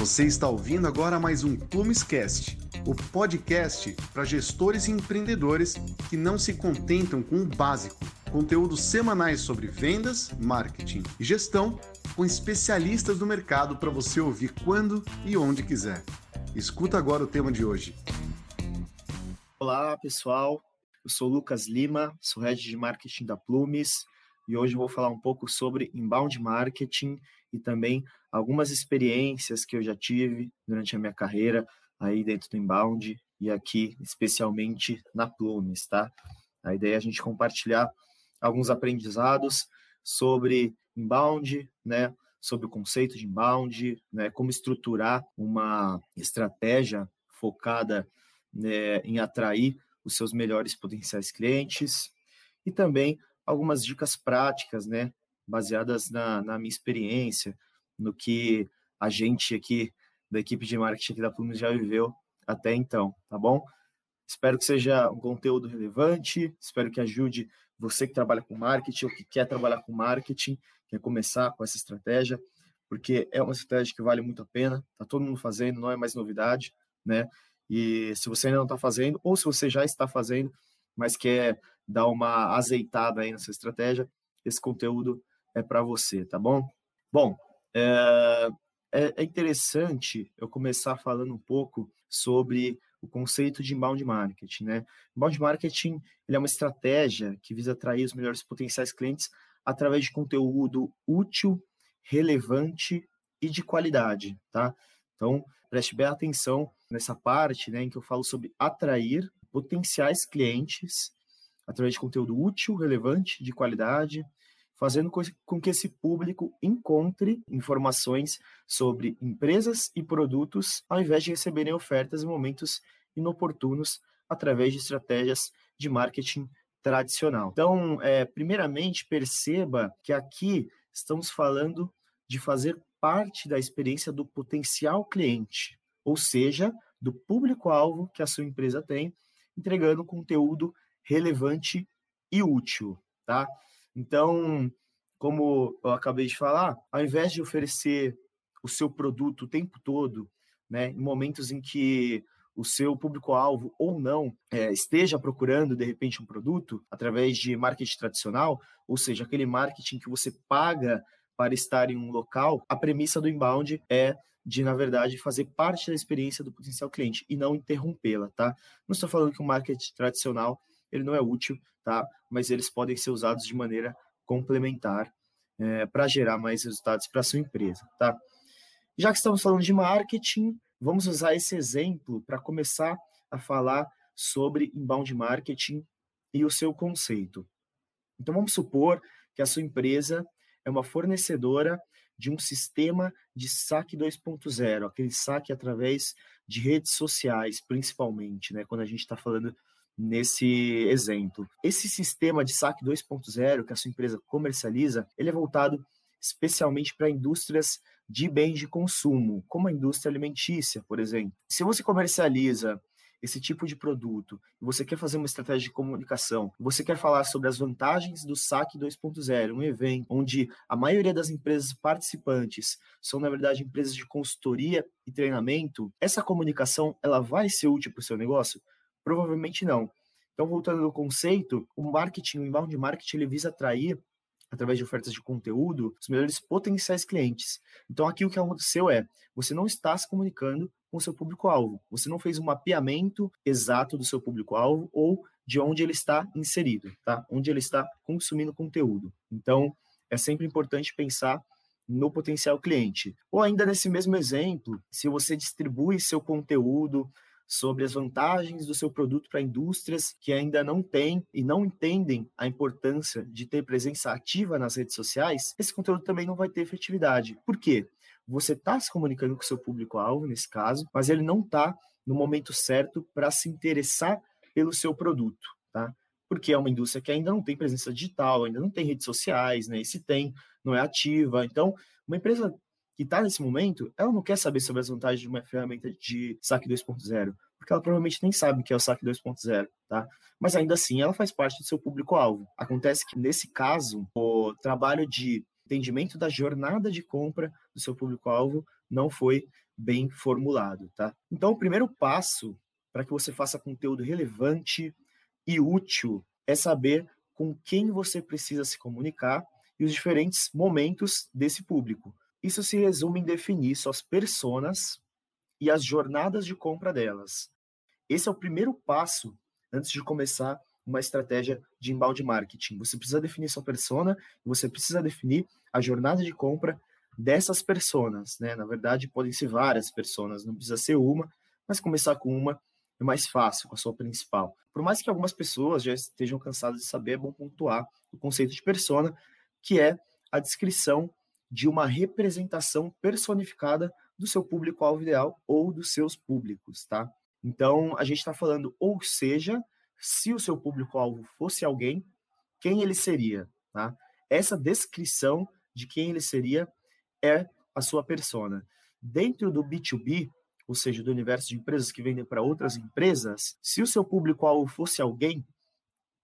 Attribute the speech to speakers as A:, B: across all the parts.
A: Você está ouvindo agora mais um Plumescast, o podcast para gestores e empreendedores que não se contentam com o básico. Conteúdos semanais sobre vendas, marketing e gestão com especialistas do mercado para você ouvir quando e onde quiser. Escuta agora o tema de hoje.
B: Olá, pessoal. Eu sou Lucas Lima, sou head de marketing da Plumes e hoje vou falar um pouco sobre inbound marketing e também algumas experiências que eu já tive durante a minha carreira aí dentro do inbound e aqui especialmente na Plumes, tá? A ideia é a gente compartilhar alguns aprendizados sobre inbound, né? Sobre o conceito de inbound, né? Como estruturar uma estratégia focada né, em atrair os seus melhores potenciais clientes e também algumas dicas práticas, né? Baseadas na, na minha experiência, no que a gente aqui da equipe de marketing aqui da Plumes já viveu até então, tá bom? Espero que seja um conteúdo relevante, espero que ajude você que trabalha com marketing ou que quer trabalhar com marketing, quer começar com essa estratégia, porque é uma estratégia que vale muito a pena, tá todo mundo fazendo, não é mais novidade, né? E se você ainda não está fazendo, ou se você já está fazendo, mas quer dar uma azeitada aí nessa estratégia, esse conteúdo é para você, tá bom? Bom, é, é, é interessante eu começar falando um pouco sobre o conceito de inbound marketing, né? Inbound marketing é uma estratégia que visa atrair os melhores potenciais clientes através de conteúdo útil, relevante e de qualidade, tá? Então, preste bem atenção nessa parte, né, em que eu falo sobre atrair potenciais clientes através de conteúdo útil, relevante, de qualidade, fazendo com que esse público encontre informações sobre empresas e produtos, ao invés de receberem ofertas em momentos inoportunos através de estratégias de marketing tradicional. Então, é, primeiramente, perceba que aqui estamos falando de fazer parte da experiência do potencial cliente, ou seja, do público-alvo que a sua empresa tem, entregando conteúdo relevante e útil, tá? Então, como eu acabei de falar, ao invés de oferecer o seu produto o tempo todo, né, em momentos em que o seu público-alvo ou não é, esteja procurando de repente um produto através de marketing tradicional, ou seja, aquele marketing que você paga para estar em um local, a premissa do inbound é de, na verdade, fazer parte da experiência do potencial cliente e não interrompê-la, tá? Não estou falando que o marketing tradicional ele não é útil, tá? Mas eles podem ser usados de maneira complementar é, para gerar mais resultados para sua empresa, tá? Já que estamos falando de marketing, vamos usar esse exemplo para começar a falar sobre inbound marketing e o seu conceito. Então vamos supor que a sua empresa é uma fornecedora de um sistema de saque 2.0, aquele saque através de redes sociais, principalmente, né? Quando a gente está falando nesse exemplo. Esse sistema de saque 2.0 que a sua empresa comercializa, ele é voltado especialmente para indústrias de bens de consumo, como a indústria alimentícia, por exemplo. Se você comercializa esse tipo de produto, você quer fazer uma estratégia de comunicação, você quer falar sobre as vantagens do saque 2.0, um evento onde a maioria das empresas participantes são na verdade empresas de consultoria e treinamento, essa comunicação ela vai ser útil para o seu negócio? Provavelmente não. Então, voltando ao conceito, o marketing, o inbound marketing, ele visa atrair, através de ofertas de conteúdo, os melhores potenciais clientes. Então, aqui o que aconteceu é, você não está se comunicando com o seu público-alvo. Você não fez um mapeamento exato do seu público-alvo ou de onde ele está inserido, tá? Onde ele está consumindo conteúdo. Então, é sempre importante pensar no potencial cliente. Ou ainda nesse mesmo exemplo, se você distribui seu conteúdo sobre as vantagens do seu produto para indústrias que ainda não têm e não entendem a importância de ter presença ativa nas redes sociais, esse conteúdo também não vai ter efetividade. Por quê? Você está se comunicando com o seu público-alvo, nesse caso, mas ele não está no momento certo para se interessar pelo seu produto, tá? Porque é uma indústria que ainda não tem presença digital, ainda não tem redes sociais, né? E se tem, não é ativa. Então, uma empresa que está nesse momento, ela não quer saber sobre as vantagens de uma ferramenta de saque 2.0, porque ela provavelmente nem sabe o que é o saque 2.0, tá? Mas ainda assim, ela faz parte do seu público-alvo. Acontece que, nesse caso, o trabalho de entendimento da jornada de compra do seu público-alvo não foi bem formulado, tá? Então, o primeiro passo para que você faça conteúdo relevante e útil é saber com quem você precisa se comunicar e os diferentes momentos desse público. Isso se resume em definir suas personas e as jornadas de compra delas. Esse é o primeiro passo antes de começar uma estratégia de inbound marketing. Você precisa definir sua persona, você precisa definir a jornada de compra dessas personas, né? Na verdade, podem ser várias personas, não precisa ser uma, mas começar com uma é mais fácil, com a sua principal. Por mais que algumas pessoas já estejam cansadas de saber, é bom pontuar o conceito de persona, que é a descrição de uma representação personificada do seu público-alvo ideal ou dos seus públicos, tá? Então, a gente está falando, ou seja, se o seu público-alvo fosse alguém, quem ele seria, tá? Essa descrição de quem ele seria é a sua persona. Dentro do B2B, ou seja, do universo de empresas que vendem para outras empresas, se o seu público-alvo fosse alguém,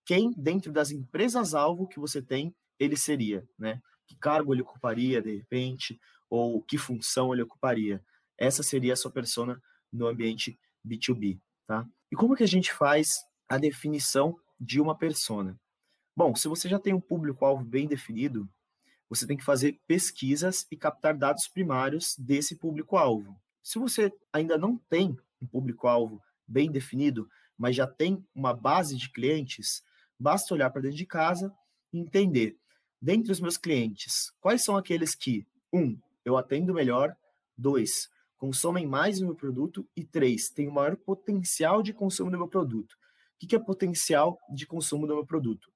B: quem dentro das empresas-alvo que você tem, ele seria, né? Que cargo ele ocuparia, de repente, ou que função ele ocuparia. Essa seria a sua persona no ambiente B2B, tá? E como que a gente faz a definição de uma persona? Bom, se você já tem um público-alvo bem definido, você tem que fazer pesquisas e captar dados primários desse público-alvo. Se você ainda não tem um público-alvo bem definido, mas já tem uma base de clientes, basta olhar para dentro de casa e entender, dentre os meus clientes, quais são aqueles que, um, eu atendo melhor, dois, consomem mais do meu produto e três, têm o maior potencial de consumo do meu produto. O que é potencial de consumo do meu produto?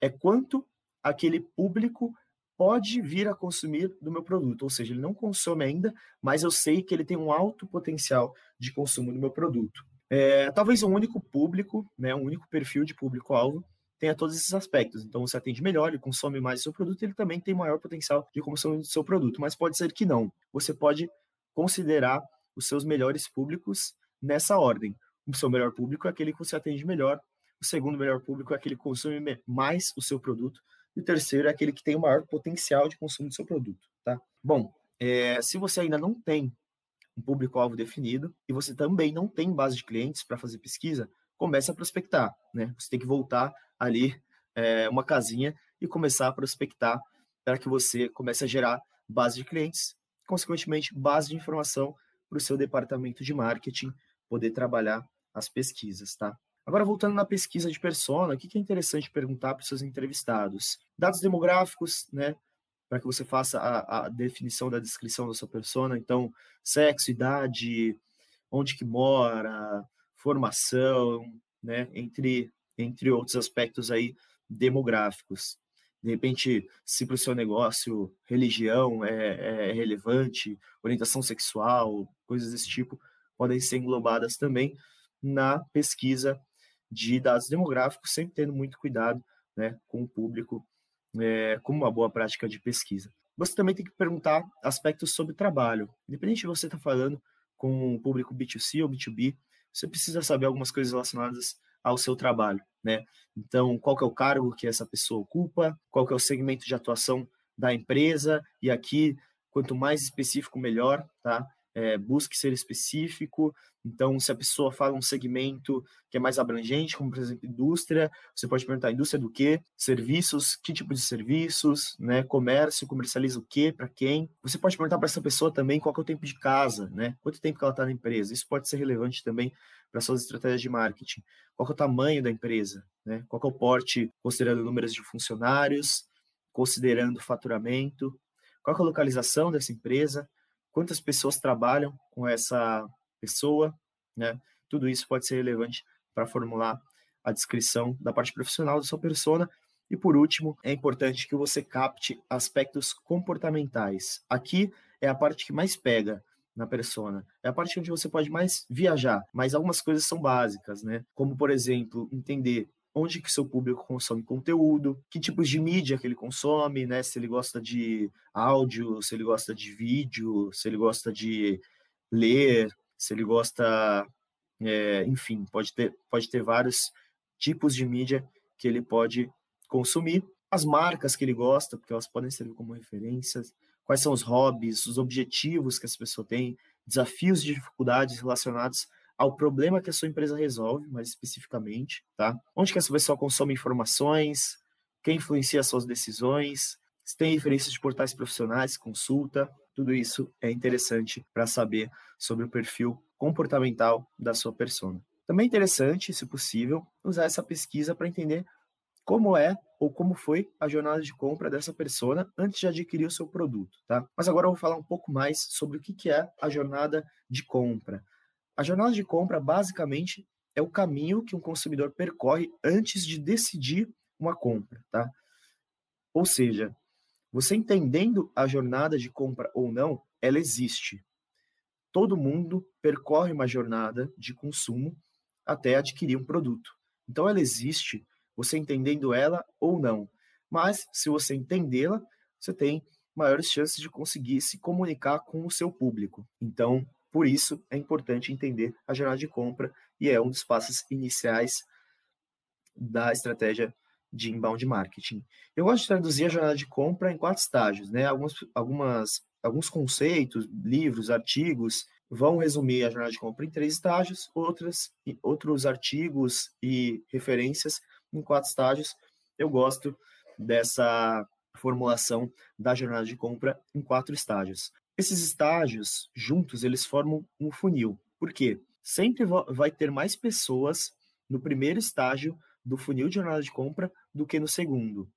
B: É quanto aquele público pode vir a consumir do meu produto, ou seja, ele não consome ainda, mas eu sei que ele tem um alto potencial de consumo do meu produto. É, talvez um único público, né, um único perfil de público-alvo tenha todos esses aspectos. Então, você atende melhor, ele consome mais o seu produto, ele também tem maior potencial de consumo do seu produto, mas pode ser que não. Você pode considerar os seus melhores públicos nessa ordem. O seu melhor público é aquele que você atende melhor, o segundo melhor público é aquele que consome mais o seu produto, e o terceiro é aquele que tem o maior potencial de consumo do seu produto, tá? Bom, é, se você ainda não tem um público-alvo definido e você também não tem base de clientes para fazer pesquisa, comece a prospectar, né? Você tem que voltar ali é, uma casinha e começar a prospectar para que você comece a gerar base de clientes, consequentemente base de informação para o seu departamento de marketing poder trabalhar as pesquisas, tá? Agora, voltando na pesquisa de persona, o que é interessante perguntar para os seus entrevistados? Dados demográficos, né? Para que você faça a, a, definição da descrição da sua persona. Então, sexo, idade, onde que mora, formação, né? Entre, entre outros aspectos aí demográficos. De repente, se para o seu negócio religião é, é relevante, orientação sexual, coisas desse tipo, podem ser englobadas também na pesquisa de dados demográficos, sempre tendo muito cuidado né, com o público, é, como uma boa prática de pesquisa. Você também tem que perguntar aspectos sobre trabalho. Independente de você estar tá falando com o público B2C ou B2B, você precisa saber algumas coisas relacionadas ao seu trabalho, né? Então, qual que é o cargo que essa pessoa ocupa, qual que é o segmento de atuação da empresa, e aqui, quanto mais específico, melhor, tá? É, busque ser específico, então, se a pessoa fala um segmento que é mais abrangente, como por exemplo indústria, você pode perguntar indústria do quê? Serviços, que tipo de serviços, né? Comércio, comercializa o quê, para quem? Você pode perguntar para essa pessoa também qual é o tempo de casa, né? Quanto tempo que ela está na empresa? Isso pode ser relevante também para suas estratégias de marketing. Qual é o tamanho da empresa, né? Qual é o porte, considerando números de funcionários, considerando faturamento, qual é a localização dessa empresa, quantas pessoas trabalham com essa pessoa, né? Tudo isso pode ser relevante para formular a descrição da parte profissional da sua persona. E por último, é importante que você capte aspectos comportamentais. Aqui é a parte que mais pega na persona. É a parte onde você pode mais viajar, mas algumas coisas são básicas, né? Como, por exemplo, entender onde que seu público consome conteúdo, que tipos de mídia que ele consome, né? Se ele gosta de áudio, se ele gosta de vídeo, se ele gosta de ler, se ele gosta, é, enfim, pode ter, pode ter vários tipos de mídia que ele pode consumir, as marcas que ele gosta, porque elas podem servir como referências, quais são os hobbies, os objetivos que essa pessoa tem, desafios e dificuldades relacionados ao problema que a sua empresa resolve, mais especificamente, tá? Onde que essa pessoa consome informações, quem influencia suas decisões, se tem referências de portais profissionais, consulta, tudo isso é interessante para saber sobre o perfil comportamental da sua persona. Também é interessante, se possível, usar essa pesquisa para entender como é ou como foi a jornada de compra dessa persona antes de adquirir o seu produto, tá? Mas agora eu vou falar um pouco mais sobre o que é a jornada de compra. A jornada de compra, basicamente, é o caminho que um consumidor percorre antes de decidir uma compra, tá? Ou seja, você entendendo a jornada de compra ou não, ela existe. Todo mundo percorre uma jornada de consumo até adquirir um produto. Então ela existe, você entendendo ela ou não. Mas se você entendê-la, você tem maiores chances de conseguir se comunicar com o seu público. Então, por isso é importante entender a jornada de compra e é um dos passos iniciais da estratégia de inbound marketing. Eu gosto de traduzir a jornada de compra em quatro estágios, né? Alguns, algumas, alguns conceitos, livros, artigos vão resumir a jornada de compra em três estágios, outras, outros artigos e referências em quatro estágios. Eu gosto dessa formulação da jornada de compra em quatro estágios. Esses estágios juntos eles formam um funil. Por quê? Sempre vai ter mais pessoas no primeiro estágio do funil de jornada de compra do que no segundo,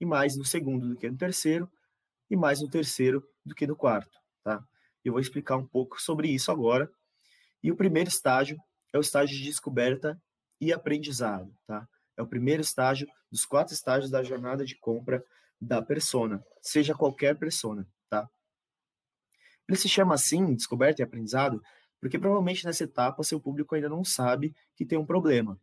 B: e mais no segundo do que no terceiro, e mais no terceiro do que no quarto, tá? Eu vou explicar um pouco sobre isso agora. E o primeiro estágio é o estágio de descoberta e aprendizado, tá? É o primeiro estágio dos quatro estágios da jornada de compra da persona, seja qualquer persona, tá? Ele se chama assim, descoberta e aprendizado, porque provavelmente nessa etapa seu público ainda não sabe que tem um problema.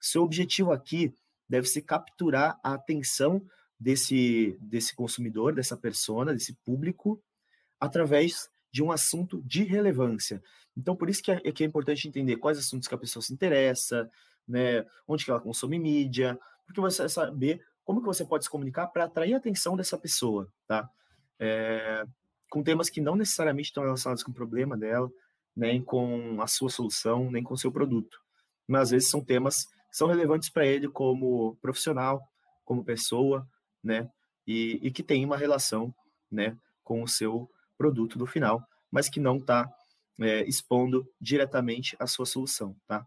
B: Seu objetivo aqui deve ser capturar a atenção desse, desse consumidor, dessa persona, desse público, através de um assunto de relevância. Então, por isso que é, que é importante entender quais assuntos que a pessoa se interessa, né, onde que ela consome mídia, porque você vai saber como que você pode se comunicar para atrair a atenção dessa pessoa, tá? É, com temas que não necessariamente estão relacionados com o problema dela, nem com a sua solução, nem com o seu produto. Mas às vezes são temas são relevantes para ele como profissional, como pessoa, né? E, e, que tem uma relação, né, com o seu produto no final, mas que não está é, expondo diretamente a sua solução, tá?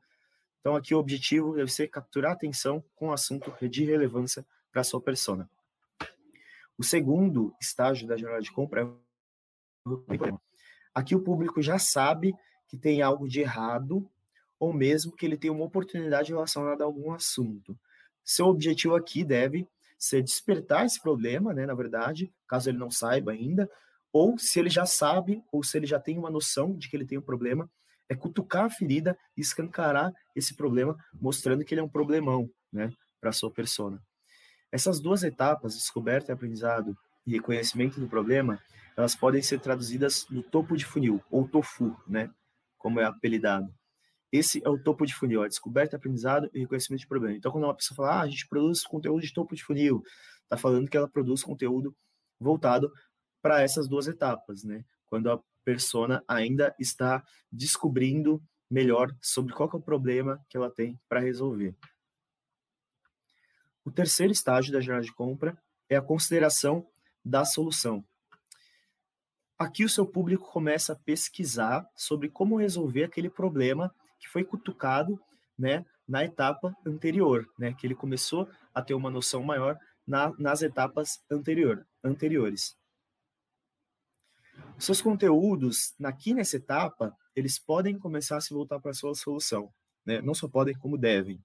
B: Então aqui o objetivo deve ser capturar a atenção com o assunto de relevância para a sua persona. O segundo estágio da jornada de compra é Aqui o público já sabe que tem algo de errado ou mesmo que ele tenha uma oportunidade relacionada a algum assunto. Seu objetivo aqui deve ser despertar esse problema, né, na verdade, caso ele não saiba ainda, ou se ele já sabe, ou se ele já tem uma noção de que ele tem um problema, é cutucar a ferida e escancarar esse problema, mostrando que ele é um problemão, né, para a sua persona. Essas duas etapas, descoberta e aprendizado e reconhecimento do problema, elas podem ser traduzidas no topo de funil, ou tofu, né, como é apelidado. Esse é o topo de funil, a descoberta, aprendizado e reconhecimento de problema. Então, quando uma pessoa fala, ah, a gente produz conteúdo de topo de funil, está falando que ela produz conteúdo voltado para essas duas etapas, né? Quando a persona ainda está descobrindo melhor sobre qual é o problema que ela tem para resolver. O terceiro estágio da jornada de compra é a consideração da solução. Aqui o seu público começa a pesquisar sobre como resolver aquele problema que foi cutucado né, na etapa anterior, né, que ele começou a ter uma noção maior na, nas etapas anterior, anteriores. Seus conteúdos, aqui nessa etapa, eles podem começar a se voltar para a sua solução. Né? Não só podem, como devem.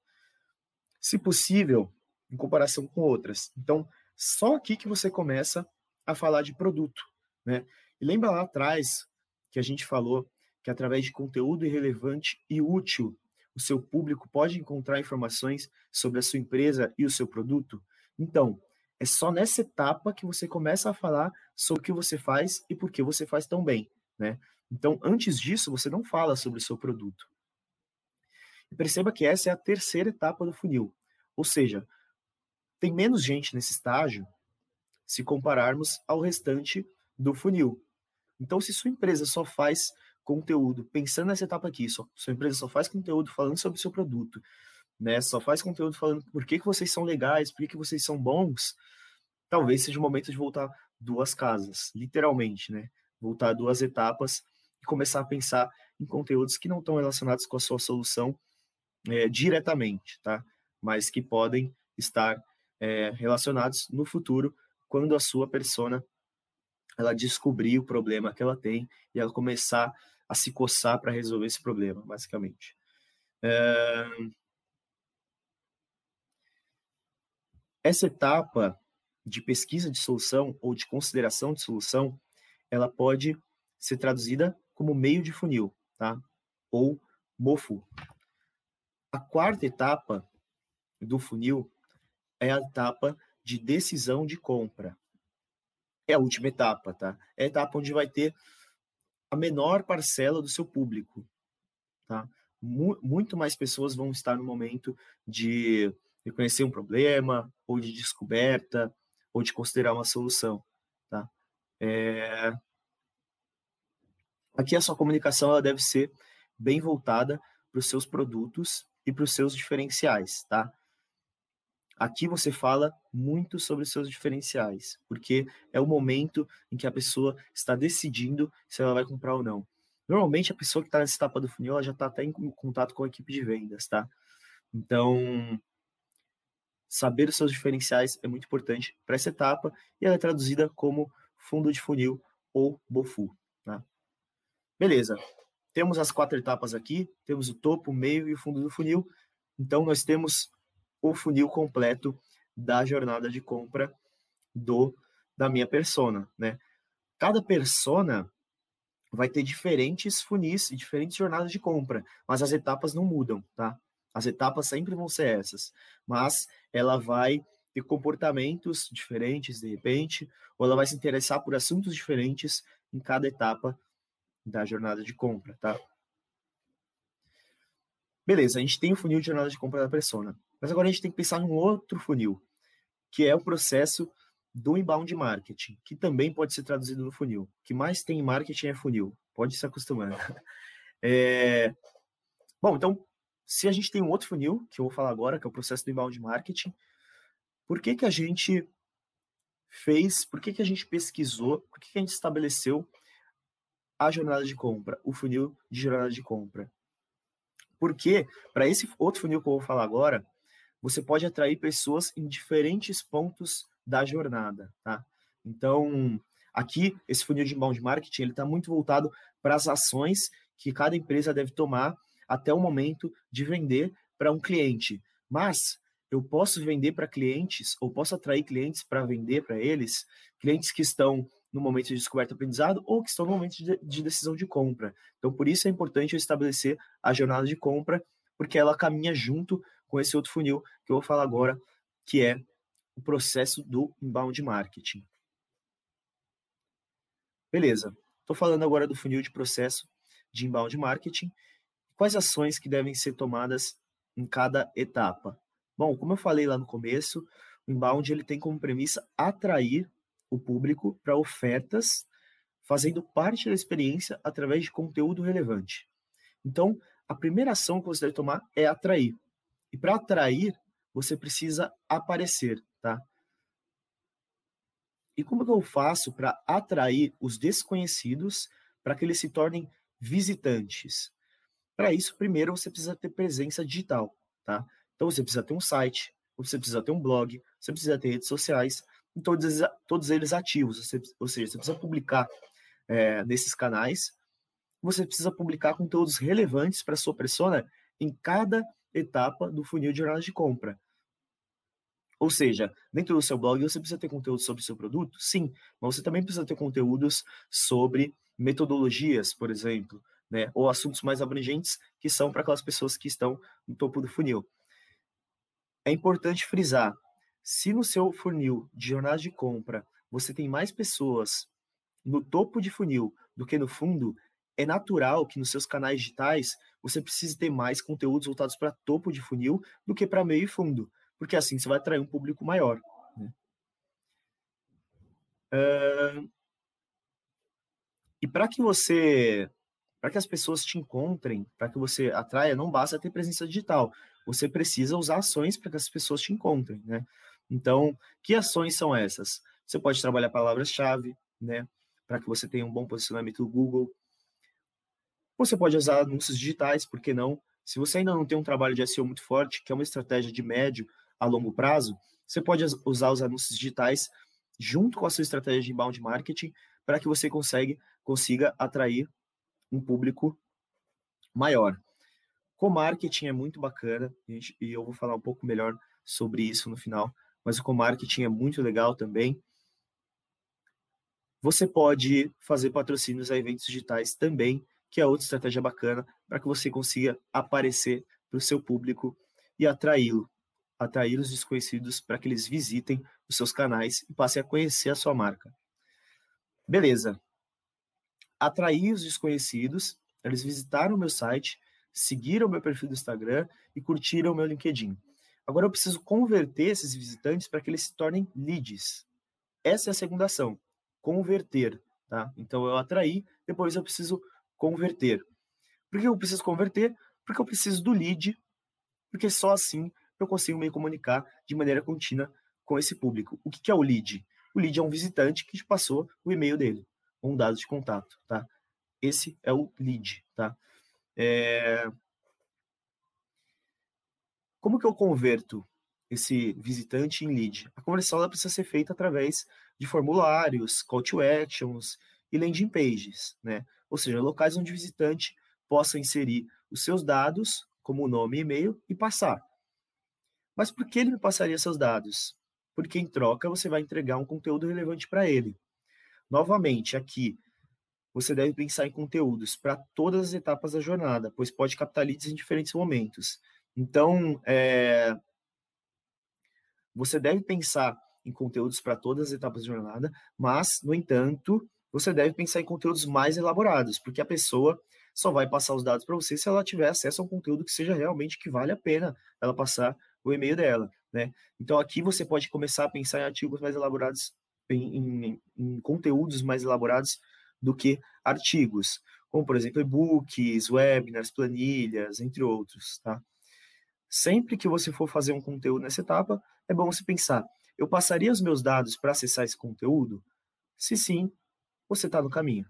B: Se possível, em comparação com outras. Então, só aqui que você começa a falar de produto. Né? E lembra lá atrás que a gente falou que através de conteúdo irrelevante e útil, o seu público pode encontrar informações sobre a sua empresa e o seu produto? Então, é só nessa etapa que você começa a falar sobre o que você faz e por que você faz tão bem, né? Então, antes disso, você não fala sobre o seu produto. E perceba que essa é a terceira etapa do funil. Ou seja, tem menos gente nesse estágio se compararmos ao restante do funil. Então, se sua empresa só faz conteúdo, pensando nessa etapa aqui, sua, sua empresa só faz conteúdo falando sobre o seu produto, né? Só faz conteúdo falando por que, que vocês são legais, por que, que vocês são bons, talvez seja o momento de voltar duas casas, literalmente, né? Voltar duas etapas e começar a pensar em conteúdos que não estão relacionados com a sua solução é, diretamente, tá? Mas que podem estar é, relacionados no futuro quando a sua persona ela descobrir o problema que ela tem e ela começar a se coçar para resolver esse problema, basicamente. É... Essa etapa de pesquisa de solução ou de consideração de solução, ela pode ser traduzida como meio de funil, tá? Ou MOFU. A quarta etapa do funil é a etapa de decisão de compra. É a última etapa, tá? É a etapa onde vai ter a menor parcela do seu público, tá? Muito mais pessoas vão estar no momento de reconhecer um problema, ou de descoberta, ou de considerar uma solução, tá? É... Aqui a sua comunicação ela deve ser bem voltada para os seus produtos e para os seus diferenciais, tá? Aqui você fala muito sobre os seus diferenciais, porque é o momento em que a pessoa está decidindo se ela vai comprar ou não. Normalmente a pessoa que está nessa etapa do funil já está até em contato com a equipe de vendas, tá? Então, saber os seus diferenciais é muito importante para essa etapa e ela é traduzida como fundo de funil ou BOFU, tá? Beleza. Temos as quatro etapas aqui, temos o topo, o meio e o fundo do funil. Então nós temos o funil completo da jornada de compra do da minha persona, né? Cada persona vai ter diferentes funis e diferentes jornadas de compra, mas as etapas não mudam, tá? As etapas sempre vão ser essas, mas ela vai ter comportamentos diferentes de repente, ou ela vai se interessar por assuntos diferentes em cada etapa da jornada de compra, tá? Beleza, a gente tem o funil de jornada de compra da persona. Mas agora a gente tem que pensar num outro funil, que é o processo do inbound marketing, que também pode ser traduzido no funil. O que mais tem em marketing é funil. Pode se acostumar. É... Bom, então, se a gente tem um outro funil, que eu vou falar agora, que é o processo do inbound marketing, por que, que a gente fez, por que, que a gente pesquisou, por que, que a gente estabeleceu a jornada de compra, o funil de jornada de compra? Porque, para esse outro funil que eu vou falar agora, você pode atrair pessoas em diferentes pontos da jornada, tá? Então, aqui, esse funil de inbound marketing, ele está muito voltado para as ações que cada empresa deve tomar até o momento de vender para um cliente. Mas eu posso vender para clientes, ou posso atrair clientes para vender para eles, clientes que estão no momento de descoberta aprendizado ou que estão no momento de, de decisão de compra. Então, por isso é importante eu estabelecer a jornada de compra, porque ela caminha junto com esse outro funil que eu vou falar agora, que é o processo do inbound marketing. Beleza. Estou falando agora do funil de processo de inbound marketing. Quais ações que devem ser tomadas em cada etapa? Bom, como eu falei lá no começo, o inbound ele tem como premissa atrair o público para ofertas, fazendo parte da experiência através de conteúdo relevante. Então, a primeira ação que você deve tomar é atrair. E para atrair, você precisa aparecer, tá? E como que eu faço para atrair os desconhecidos para que eles se tornem visitantes? Para isso, primeiro você precisa ter presença digital, tá? Então você precisa ter um site, você precisa ter um blog, você precisa ter redes sociais, e todos, todos eles ativos, você, ou seja, você precisa publicar é, nesses canais, você precisa publicar conteúdos relevantes para sua persona em cada etapa do funil de jornada de compra. Ou seja, dentro do seu blog você precisa ter conteúdo sobre o seu produto? Sim, mas você também precisa ter conteúdos sobre metodologias, por exemplo, né? ou assuntos mais abrangentes que são para aquelas pessoas que estão no topo do funil. É importante frisar, se no seu funil de jornada de compra você tem mais pessoas no topo de funil do que no fundo, é natural que nos seus canais digitais você precise ter mais conteúdos voltados para topo de funil do que para meio e fundo, porque assim você vai atrair um público maior. Né? Uh... E para que você para que as pessoas te encontrem, para que você atraia, não basta ter presença digital. Você precisa usar ações para que as pessoas te encontrem, né? Então, que ações são essas? Você pode trabalhar palavras-chave, né? Para que você tenha um bom posicionamento no Google. Você pode usar anúncios digitais, por que não? Se você ainda não tem um trabalho de SEO muito forte, que é uma estratégia de médio a longo prazo, você pode usar os anúncios digitais junto com a sua estratégia de inbound marketing para que você consiga, consiga atrair um público maior. Com marketing é muito bacana gente, e eu vou falar um pouco melhor sobre isso no final, mas o co-marketing é muito legal também. Você pode fazer patrocínios a eventos digitais também, que é outra estratégia bacana para que você consiga aparecer para o seu público e atraí-lo, atrair os desconhecidos para que eles visitem os seus canais e passem a conhecer a sua marca. Beleza. Atrair os desconhecidos, eles visitaram o meu site, seguiram o meu perfil do Instagram e curtiram o meu LinkedIn. Agora eu preciso converter esses visitantes para que eles se tornem leads. Essa é a segunda ação, converter, tá? Então eu atraí, depois eu preciso converter. Por que eu preciso converter? Porque eu preciso do lead, porque só assim eu consigo me comunicar de maneira contínua com esse público. O que é o lead? O lead é um visitante que te passou o e-mail dele, um dado de contato, tá? Esse é o lead, tá? É... Como que eu converto esse visitante em lead? A conversão ela precisa ser feita através de formulários, call to actions e landing pages, né? ou seja, locais onde o visitante possa inserir os seus dados, como nome e e-mail, e passar. Mas por que ele me passaria seus dados? Porque em troca você vai entregar um conteúdo relevante para ele. Novamente, aqui você deve pensar em conteúdos para todas as etapas da jornada, pois pode captar leads em diferentes momentos. Então, é, você deve pensar em conteúdos para todas as etapas da jornada, mas, no entanto, você deve pensar em conteúdos mais elaborados, porque a pessoa só vai passar os dados para você se ela tiver acesso a um conteúdo que seja realmente que vale a pena ela passar o e-mail dela, né? Então aqui você pode começar a pensar em artigos mais elaborados, em, em, em conteúdos mais elaborados do que artigos, como por exemplo e-books, webinars, planilhas, entre outros, tá? Sempre que você for fazer um conteúdo nessa etapa, é bom você pensar: eu passaria os meus dados para acessar esse conteúdo? Se sim, você está no caminho.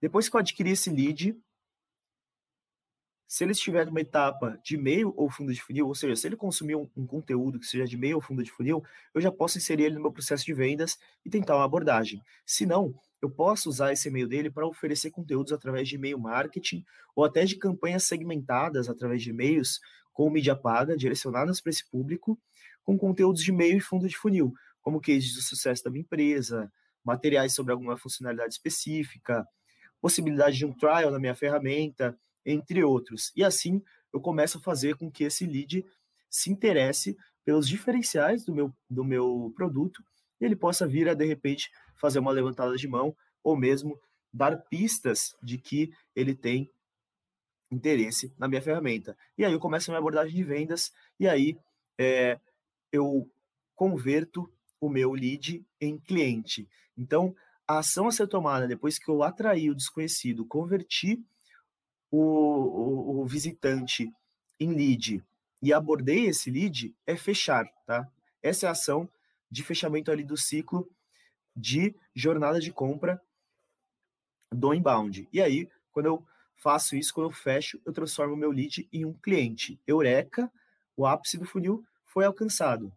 B: Depois que eu adquirir esse lead, se ele estiver numa etapa de meio ou fundo de funil, ou seja, se ele consumir um, um, conteúdo que seja de meio ou fundo de funil, eu já posso inserir ele no meu processo de vendas e tentar uma abordagem. Se não, eu posso usar esse e-mail dele para oferecer conteúdos através de e-mail marketing ou até de campanhas segmentadas através de e-mails com mídia paga direcionadas para esse público, com conteúdos de meio e fundo de funil, como cases de sucesso da minha empresa, materiais sobre alguma funcionalidade específica, possibilidade de um trial na minha ferramenta, entre outros. E assim eu começo a fazer com que esse lead se interesse pelos diferenciais do meu, do meu produto e ele possa vir a, de repente, fazer uma levantada de mão ou mesmo dar pistas de que ele tem interesse na minha ferramenta. E aí eu começo a minha abordagem de vendas e aí é, eu converto o meu lead em cliente. Então, a ação a ser tomada depois que eu atraí o desconhecido, converti o, o, o visitante em lead e abordei esse lead, é fechar, tá? Essa é a ação de fechamento ali do ciclo de jornada de compra do inbound. E aí, quando eu faço isso, quando eu fecho, eu transformo o meu lead em um cliente. Eureka, o ápice do funil foi alcançado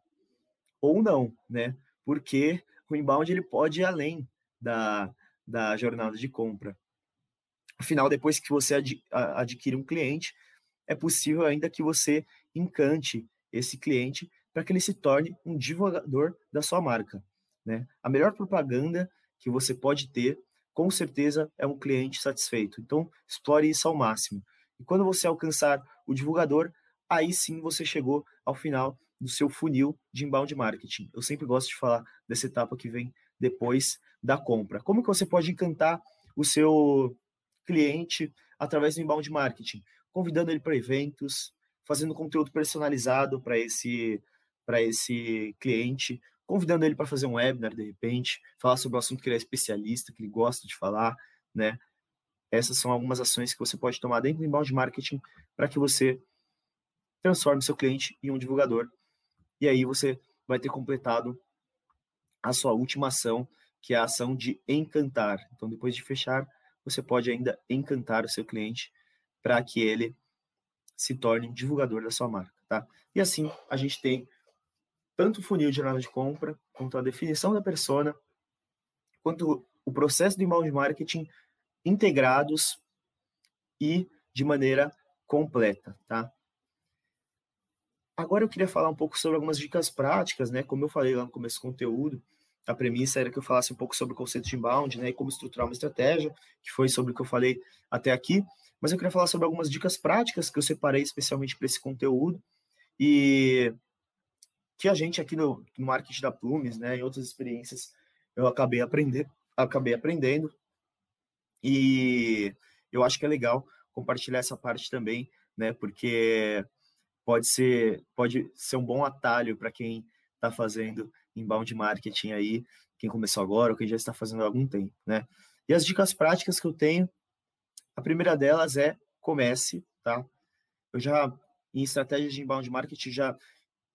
B: ou não, né? Porque o inbound ele pode ir além da, da jornada de compra. Afinal, depois que você ad, adquire um cliente, é possível ainda que você encante esse cliente para que ele se torne um divulgador da sua marca. Né? A melhor propaganda que você pode ter, com certeza, é um cliente satisfeito. Então, explore isso ao máximo. E quando você alcançar o divulgador, aí sim você chegou ao final do seu funil de inbound marketing. Eu sempre gosto de falar dessa etapa que vem depois da compra. Como que você pode encantar o seu cliente através do inbound marketing? Convidando ele para eventos, fazendo conteúdo personalizado para esse para esse cliente, convidando ele para fazer um webinar de repente, falar sobre o assunto que ele é especialista, que ele gosta de falar, né? Essas são algumas ações que você pode tomar dentro do inbound marketing para que você transforme seu cliente em um divulgador. E aí você vai ter completado a sua última ação, que é a ação de encantar. Então, depois de fechar, você pode ainda encantar o seu cliente para que ele se torne um divulgador da sua marca, tá? E assim, a gente tem tanto o funil de jornada de compra, quanto a definição da persona, quanto o processo do inbound marketing integrados e de maneira completa, tá? Agora eu queria falar um pouco sobre algumas dicas práticas, né? Como eu falei lá no começo do conteúdo, a premissa era que eu falasse um pouco sobre o conceito de inbound, né, e como estruturar uma estratégia, que foi sobre o que eu falei até aqui, mas eu queria falar sobre algumas dicas práticas que eu separei especialmente para esse conteúdo e que a gente aqui no, no marketing da Plumes, né, em outras experiências, eu acabei aprender, acabei aprendendo e eu acho que é legal compartilhar essa parte também, né? Porque pode ser, pode ser um bom atalho para quem está fazendo inbound marketing aí, quem começou agora ou quem já está fazendo há algum tempo, né? E as dicas práticas que eu tenho, a primeira delas é comece, tá? Eu já, em estratégias de inbound marketing, já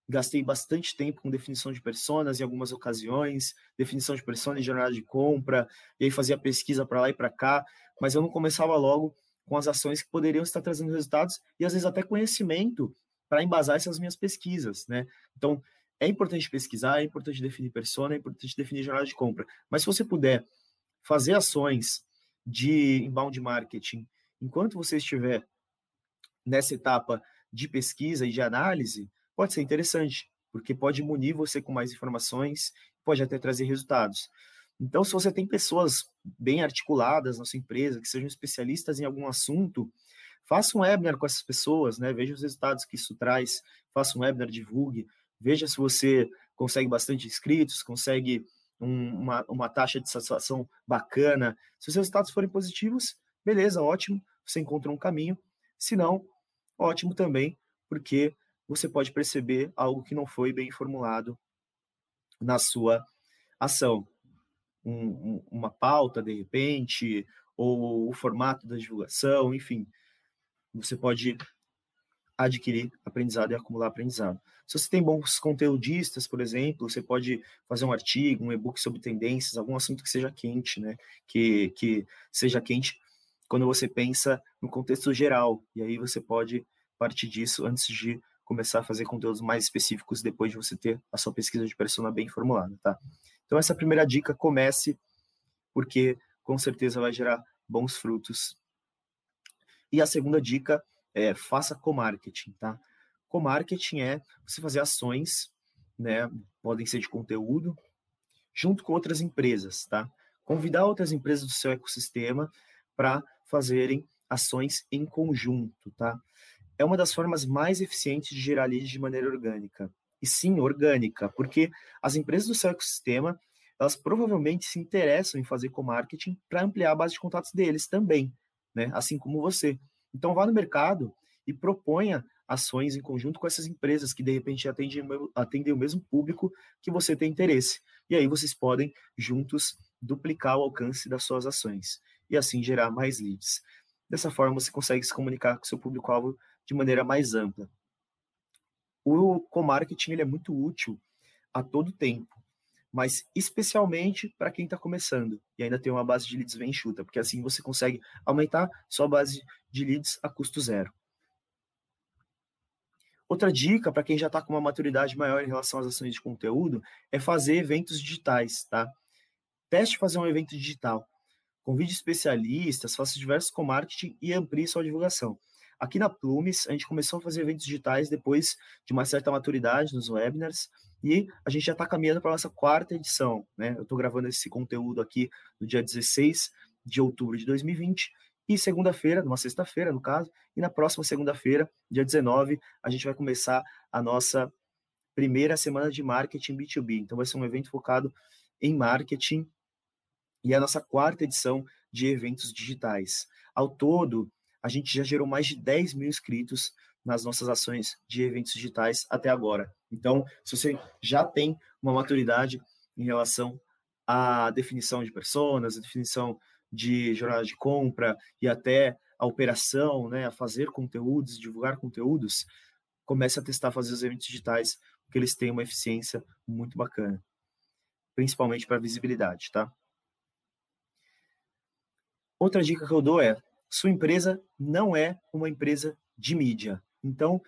B: gastei bastante tempo com definição de personas em algumas ocasiões, definição de persona em jornada de compra, e aí fazia pesquisa para lá e para cá, mas eu não começava logo com as ações que poderiam estar trazendo resultados e às vezes até conhecimento para embasar essas minhas pesquisas, né? Então, é importante pesquisar, é importante definir persona, é importante definir jornada de compra, mas se você puder fazer ações de inbound marketing enquanto você estiver nessa etapa de pesquisa e de análise, pode ser interessante, porque pode munir você com mais informações, pode até trazer resultados. Então, se você tem pessoas bem articuladas na sua empresa, que sejam especialistas em algum assunto, faça um webinar com essas pessoas, né? Veja os resultados que isso traz, faça um webinar, divulgue, veja se você consegue bastante inscritos, consegue um, uma, uma taxa de satisfação bacana. Se os resultados forem positivos, beleza, ótimo, você encontra um caminho. Se não, ótimo também, porque você pode perceber algo que não foi bem formulado na sua ação. Um, um, uma pauta, de repente, ou o formato da divulgação, enfim. Você pode adquirir aprendizado e acumular aprendizado. Se você tem bons conteudistas, por exemplo, você pode fazer um artigo, um e-book sobre tendências, algum assunto que seja quente, né? Que, que seja quente quando você pensa no contexto geral. E aí você pode partir disso antes de começar a fazer conteúdos mais específicos depois de você ter a sua pesquisa de persona bem formulada, tá? Então essa primeira dica, comece, porque com certeza vai gerar bons frutos. E a segunda dica é faça co-marketing, tá? Co-marketing é você fazer ações, né? Podem ser de conteúdo, junto com outras empresas, tá? Convidar outras empresas do seu ecossistema para fazerem ações em conjunto, tá? é uma das formas mais eficientes de gerar leads de maneira orgânica. E sim, orgânica, porque as empresas do seu ecossistema, elas provavelmente se interessam em fazer co-marketing para ampliar a base de contatos deles também, né? Assim como você. Então vá no mercado e proponha ações em conjunto com essas empresas que de repente atendem, atendem o mesmo público que você tem interesse. E aí vocês podem juntos duplicar o alcance das suas ações e assim gerar mais leads. Dessa forma você consegue se comunicar com seu público-alvo de maneira mais ampla. O co-marketing ele é muito útil a todo tempo, mas especialmente para quem está começando e ainda tem uma base de leads bem enxuta, porque assim você consegue aumentar sua base de leads a custo zero. Outra dica para quem já está com uma maturidade maior em relação às ações de conteúdo é fazer eventos digitais, tá? Teste fazer um evento digital. Convide especialistas, faça diversos co-marketing e amplie sua divulgação. Aqui na Plumes, a gente começou a fazer eventos digitais depois de uma certa maturidade nos webinars e a gente já está caminhando para a nossa quarta edição. Né? Eu estou gravando esse conteúdo aqui no dia 16 de outubro de 2020 e segunda-feira, numa sexta-feira, no caso, e na próxima segunda-feira, dia 19, a gente vai começar a nossa primeira semana de marketing B2B. Então, vai ser um evento focado em marketing e a nossa quarta edição de eventos digitais. Ao todo, a gente já gerou mais de 10 mil inscritos nas nossas ações de eventos digitais até agora. Então, se você já tem uma maturidade em relação à definição de personas, a definição de jornada de compra e até a operação, né, a fazer conteúdos, divulgar conteúdos, comece a testar fazer os eventos digitais, porque eles têm uma eficiência muito bacana, principalmente para visibilidade, tá? Outra dica que eu dou é: sua empresa não é uma empresa de mídia. Então,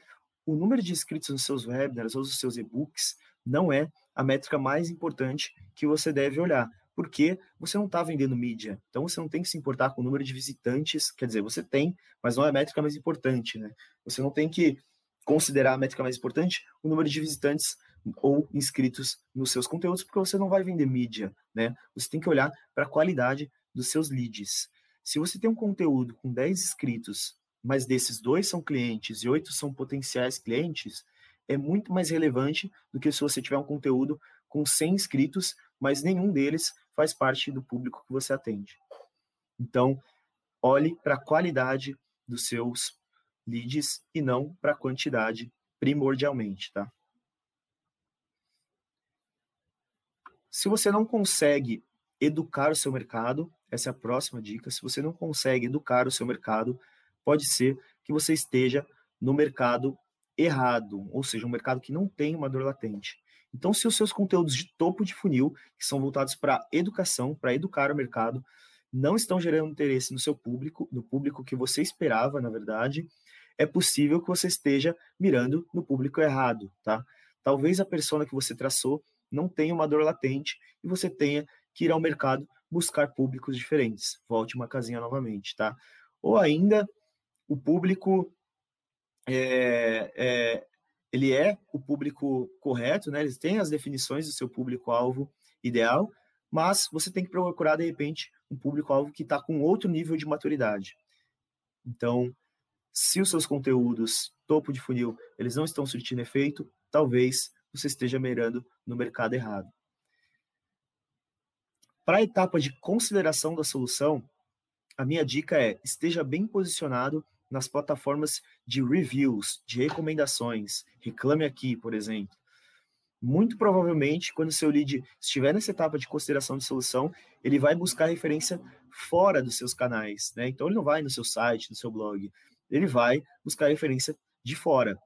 B: o número de inscritos nos seus webinars ou nos seus e-books não é a métrica mais importante que você deve olhar, porque você não está vendendo mídia. Então, você não tem que se importar com o número de visitantes. Quer dizer, você tem, mas não é a métrica mais importante, né? Você não tem que considerar a métrica mais importante o número de visitantes ou inscritos nos seus conteúdos, porque você não vai vender mídia, né? Você tem que olhar para a qualidade dos seus leads. Se você tem um conteúdo com 10 inscritos, mas desses dois são clientes e oito são potenciais clientes, é muito mais relevante do que se você tiver um conteúdo com 100 inscritos, mas nenhum deles faz parte do público que você atende. Então, olhe para a qualidade dos seus leads e não para a quantidade primordialmente, tá? Se você não consegue educar o seu mercado, essa é a próxima dica. Se você não consegue educar o seu mercado, pode ser que você esteja no mercado errado, ou seja, um mercado que não tem uma dor latente. Então, se os seus conteúdos de topo de funil, que são voltados para educação, para educar o mercado, não estão gerando interesse no seu público, no público que você esperava, na verdade, é possível que você esteja mirando no público errado, tá? Talvez a persona que você traçou não tenha uma dor latente e você tenha que ir ao mercado buscar públicos diferentes. Volte uma casinha novamente, tá? Ou ainda, o público é, é, ele é o público correto, né? Eles têm as definições do seu público-alvo ideal, mas você tem que procurar, de repente, um público-alvo que está com outro nível de maturidade. Então, se os seus conteúdos topo de funil eles não estão surtindo efeito, talvez você esteja mirando no mercado errado. Para a etapa de consideração da solução, a minha dica é esteja bem posicionado nas plataformas de reviews, de recomendações. Reclame aqui, por exemplo. Muito provavelmente, quando seu lead estiver nessa etapa de consideração de solução, ele vai buscar referência fora dos seus canais, né? Então ele não vai no seu site, no seu blog ele vai buscar referência de fora.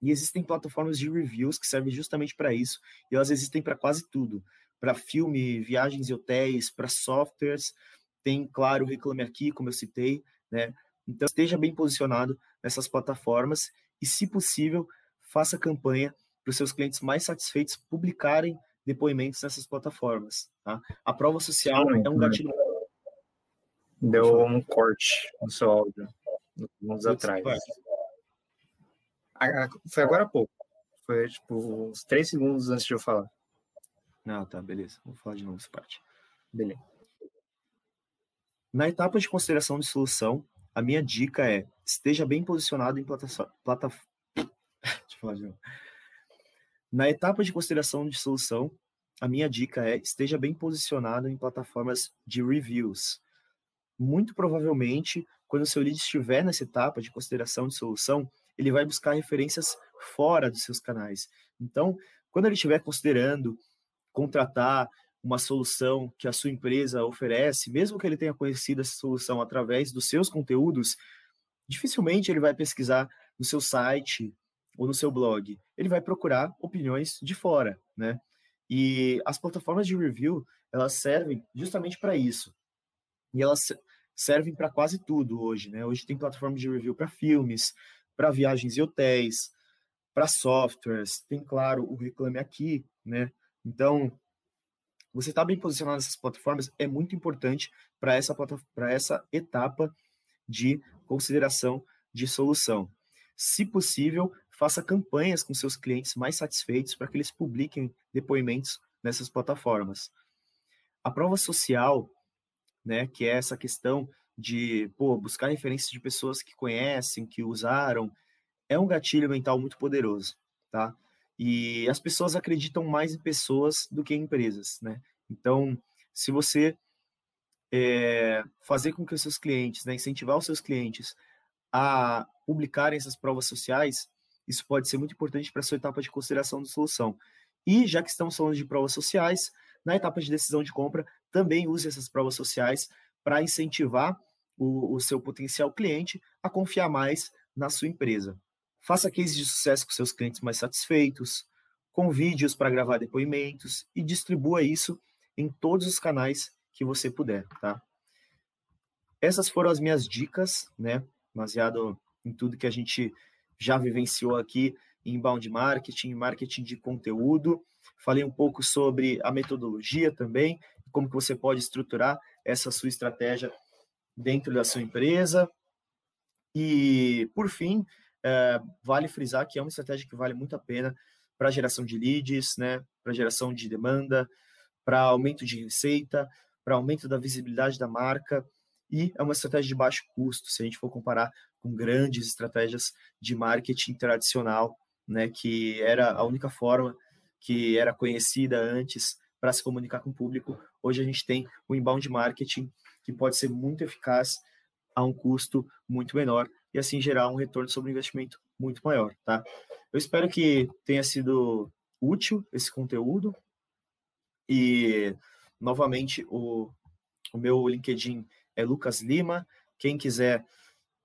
B: E existem plataformas de reviews que servem justamente para isso, e elas existem para quase tudo. Para filme, viagens e hotéis, para softwares, tem, claro, Reclame Aqui, como eu citei, né? Então, esteja bem posicionado nessas plataformas e, se possível, faça campanha para os seus clientes mais satisfeitos publicarem depoimentos nessas plataformas. Tá? A prova social é um gatilho.
C: Deu um corte no seu áudio uns atrás. Foi agora há pouco. Foi tipo uns três segundos antes de eu falar.
B: Não, tá, beleza. Vou falar de novo essa parte.
C: Beleza.
B: Na etapa de consideração de solução, a minha dica é esteja bem posicionado em plataforma. Plata... Na etapa de consideração de solução, a minha dica é esteja bem posicionado em plataformas de reviews. Muito provavelmente quando o seu lead estiver nessa etapa de consideração de solução, ele vai buscar referências fora dos seus canais. Então, quando ele estiver considerando contratar uma solução que a sua empresa oferece, mesmo que ele tenha conhecido essa solução através dos seus conteúdos, dificilmente ele vai pesquisar no seu site ou no seu blog. Ele vai procurar opiniões de fora, né? E as plataformas de review, elas servem justamente para isso. E elas servem para quase tudo hoje, né? Hoje tem plataformas de review para filmes, para viagens e hotéis, para softwares, tem claro o Reclame Aqui, né? Então, você está bem posicionado nessas plataformas é muito importante para essa essa etapa de consideração de solução. Se possível, faça campanhas com seus clientes mais satisfeitos para que eles publiquem depoimentos nessas plataformas. A prova social né? Que é essa questão de pô, buscar referências de pessoas que conhecem, que usaram, é um gatilho mental muito poderoso, tá? E as pessoas acreditam mais em pessoas do que em empresas, né? Então, se você é, fazer com que os seus clientes, né, incentivar os seus clientes a publicarem essas provas sociais, isso pode ser muito importante para a sua etapa de consideração de solução. E já que estamos falando de provas sociais, na etapa de decisão de compra, também use essas provas sociais para incentivar o, o seu potencial cliente a confiar mais na sua empresa. Faça cases de sucesso com seus clientes mais satisfeitos, convide-os para gravar depoimentos e distribua isso em todos os canais que você puder, tá? Essas foram as minhas dicas, né? Baseado em tudo que a gente já vivenciou aqui em inbound marketing, marketing de conteúdo. Falei um pouco sobre a metodologia também, como que você pode estruturar essa sua estratégia dentro da sua empresa. E, por fim, é, vale frisar que é uma estratégia que vale muito a pena para geração de leads, né, para geração de demanda, para aumento de receita, para aumento da visibilidade da marca e é uma estratégia de baixo custo, se a gente for comparar com grandes estratégias de marketing tradicional, né, que era a única forma que era conhecida antes para se comunicar com o público. Hoje a gente tem o inbound marketing que pode ser muito eficaz a um custo muito menor e assim gerar um retorno sobre investimento muito maior, tá? Eu espero que tenha sido útil esse conteúdo e novamente o, o meu LinkedIn é Lucas Lima. Quem quiser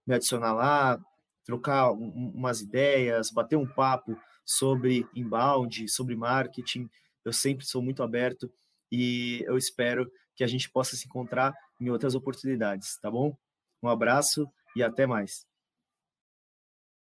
B: me adicionar lá, trocar um, umas ideias, bater um papo sobre inbound, sobre marketing, eu sempre sou muito aberto e eu espero que a gente possa se encontrar em outras oportunidades, tá bom? Um abraço e até mais.